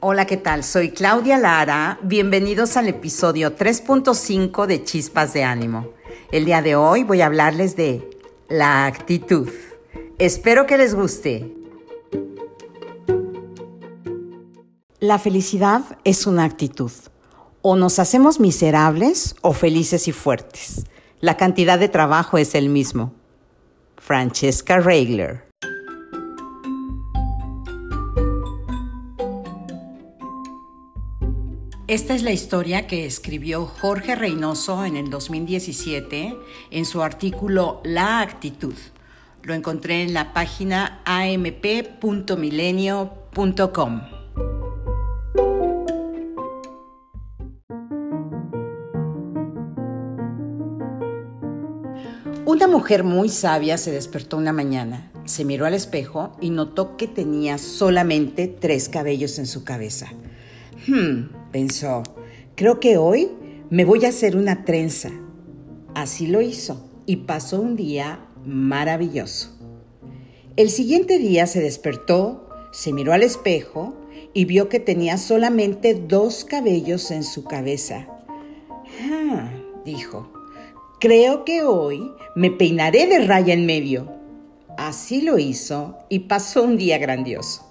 Hola, ¿qué tal? Soy Claudia Lara. Bienvenidos al episodio 3.5 de Chispas de Ánimo. El día de hoy voy a hablarles de la actitud. Espero que les guste. La felicidad es una actitud. O nos hacemos miserables o felices y fuertes. La cantidad de trabajo es el mismo. Francesca Regler. Esta es la historia que escribió Jorge Reynoso en el 2017 en su artículo La actitud. Lo encontré en la página amp.milenio.com. Una mujer muy sabia se despertó una mañana, se miró al espejo y notó que tenía solamente tres cabellos en su cabeza. Hmm, pensó, creo que hoy me voy a hacer una trenza. Así lo hizo y pasó un día maravilloso. El siguiente día se despertó, se miró al espejo y vio que tenía solamente dos cabellos en su cabeza. Ah, dijo, creo que hoy me peinaré de raya en medio. Así lo hizo y pasó un día grandioso.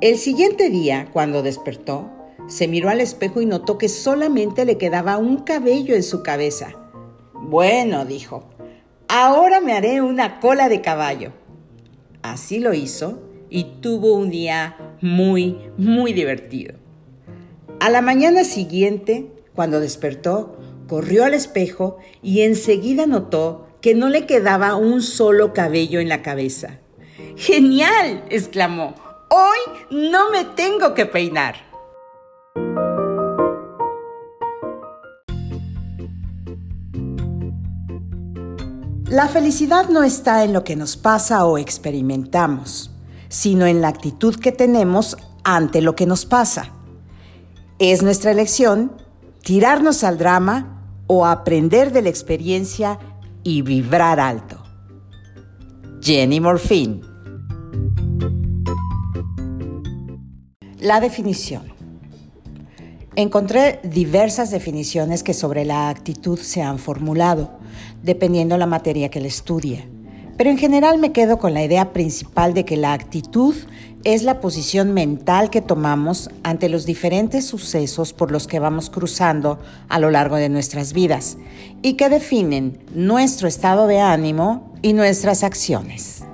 El siguiente día, cuando despertó, se miró al espejo y notó que solamente le quedaba un cabello en su cabeza. Bueno, dijo, ahora me haré una cola de caballo. Así lo hizo y tuvo un día muy, muy divertido. A la mañana siguiente, cuando despertó, corrió al espejo y enseguida notó que no le quedaba un solo cabello en la cabeza. ¡Genial! exclamó. Hoy no me tengo que peinar. La felicidad no está en lo que nos pasa o experimentamos, sino en la actitud que tenemos ante lo que nos pasa. Es nuestra elección tirarnos al drama o aprender de la experiencia y vibrar alto. Jenny Morfin La definición. Encontré diversas definiciones que sobre la actitud se han formulado, dependiendo la materia que le estudie. Pero en general me quedo con la idea principal de que la actitud es la posición mental que tomamos ante los diferentes sucesos por los que vamos cruzando a lo largo de nuestras vidas y que definen nuestro estado de ánimo y nuestras acciones.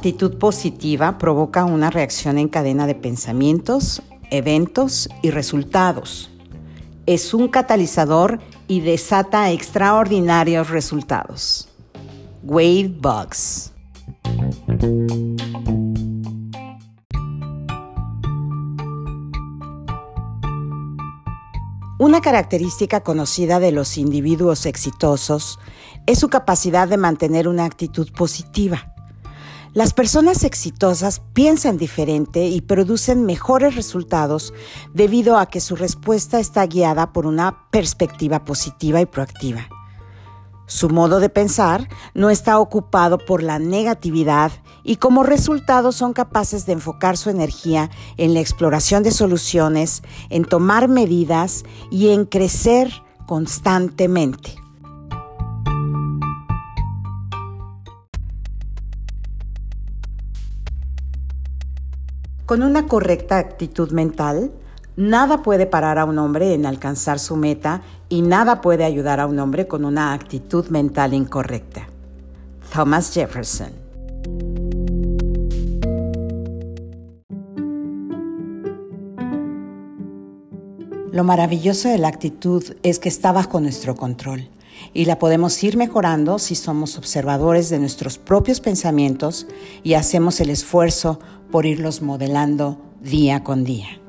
Actitud positiva provoca una reacción en cadena de pensamientos, eventos y resultados. Es un catalizador y desata extraordinarios resultados. Wade Bugs. Una característica conocida de los individuos exitosos es su capacidad de mantener una actitud positiva. Las personas exitosas piensan diferente y producen mejores resultados debido a que su respuesta está guiada por una perspectiva positiva y proactiva. Su modo de pensar no está ocupado por la negatividad y como resultado son capaces de enfocar su energía en la exploración de soluciones, en tomar medidas y en crecer constantemente. Con una correcta actitud mental, nada puede parar a un hombre en alcanzar su meta y nada puede ayudar a un hombre con una actitud mental incorrecta. Thomas Jefferson Lo maravilloso de la actitud es que está bajo nuestro control y la podemos ir mejorando si somos observadores de nuestros propios pensamientos y hacemos el esfuerzo por irlos modelando día con día.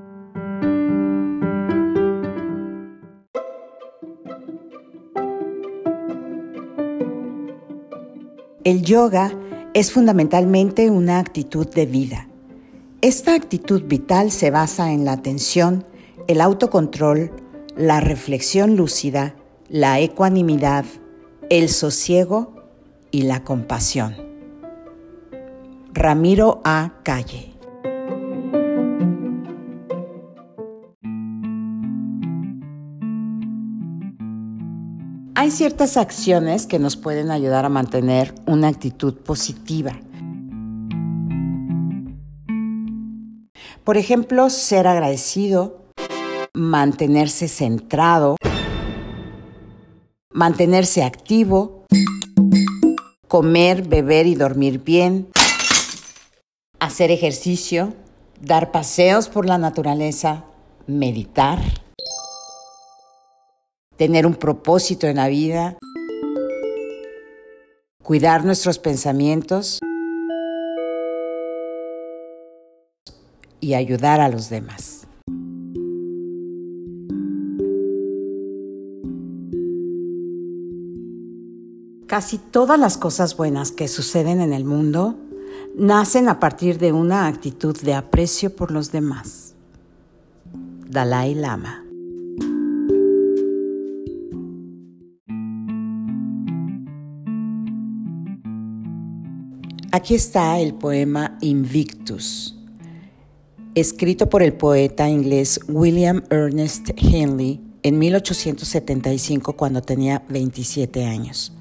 El yoga es fundamentalmente una actitud de vida. Esta actitud vital se basa en la atención, el autocontrol, la reflexión lúcida, la ecuanimidad, el sosiego y la compasión. Ramiro A. Calle Hay ciertas acciones que nos pueden ayudar a mantener una actitud positiva. Por ejemplo, ser agradecido, mantenerse centrado, mantenerse activo, comer, beber y dormir bien, hacer ejercicio, dar paseos por la naturaleza, meditar tener un propósito en la vida, cuidar nuestros pensamientos y ayudar a los demás. Casi todas las cosas buenas que suceden en el mundo nacen a partir de una actitud de aprecio por los demás. Dalai Lama Aquí está el poema Invictus, escrito por el poeta inglés William Ernest Henley en 1875 cuando tenía 27 años.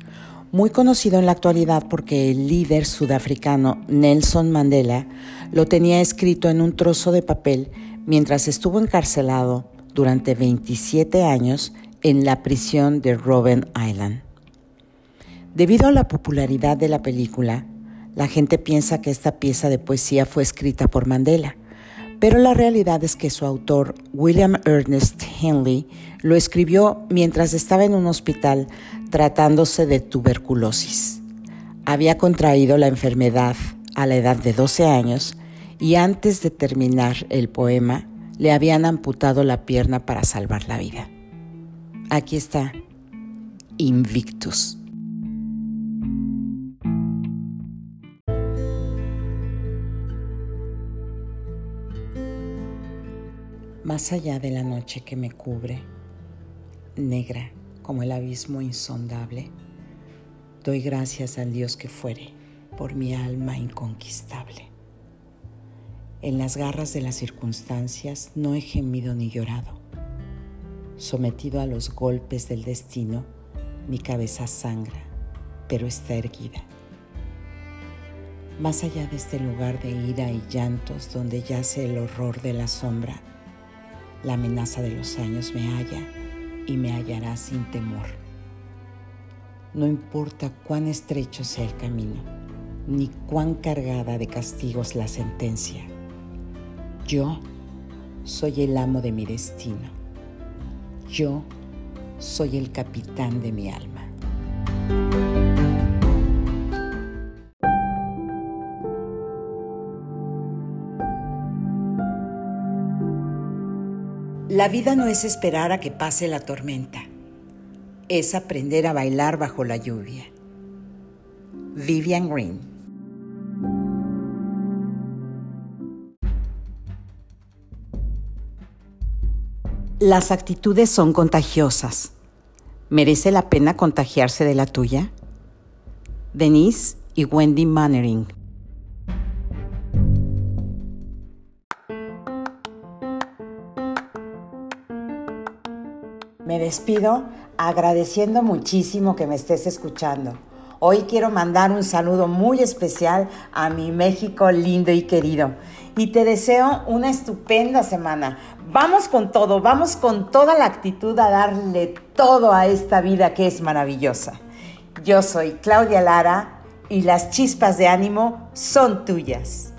Muy conocido en la actualidad porque el líder sudafricano Nelson Mandela lo tenía escrito en un trozo de papel mientras estuvo encarcelado durante 27 años en la prisión de Robben Island. Debido a la popularidad de la película, la gente piensa que esta pieza de poesía fue escrita por Mandela, pero la realidad es que su autor, William Ernest Henley, lo escribió mientras estaba en un hospital tratándose de tuberculosis. Había contraído la enfermedad a la edad de 12 años y antes de terminar el poema le habían amputado la pierna para salvar la vida. Aquí está, Invictus. más allá de la noche que me cubre, negra como el abismo insondable, doy gracias al Dios que fuere por mi alma inconquistable. En las garras de las circunstancias no he gemido ni llorado. Sometido a los golpes del destino, mi cabeza sangra, pero está erguida. Más allá de este lugar de ira y llantos donde yace el horror de la sombra, la amenaza de los años me halla y me hallará sin temor. No importa cuán estrecho sea el camino, ni cuán cargada de castigos la sentencia. Yo soy el amo de mi destino. Yo soy el capitán de mi alma. La vida no es esperar a que pase la tormenta, es aprender a bailar bajo la lluvia. Vivian Green Las actitudes son contagiosas. ¿Merece la pena contagiarse de la tuya? Denise y Wendy Mannering despido agradeciendo muchísimo que me estés escuchando. Hoy quiero mandar un saludo muy especial a mi México lindo y querido. Y te deseo una estupenda semana. Vamos con todo, vamos con toda la actitud a darle todo a esta vida que es maravillosa. Yo soy Claudia Lara y las chispas de ánimo son tuyas.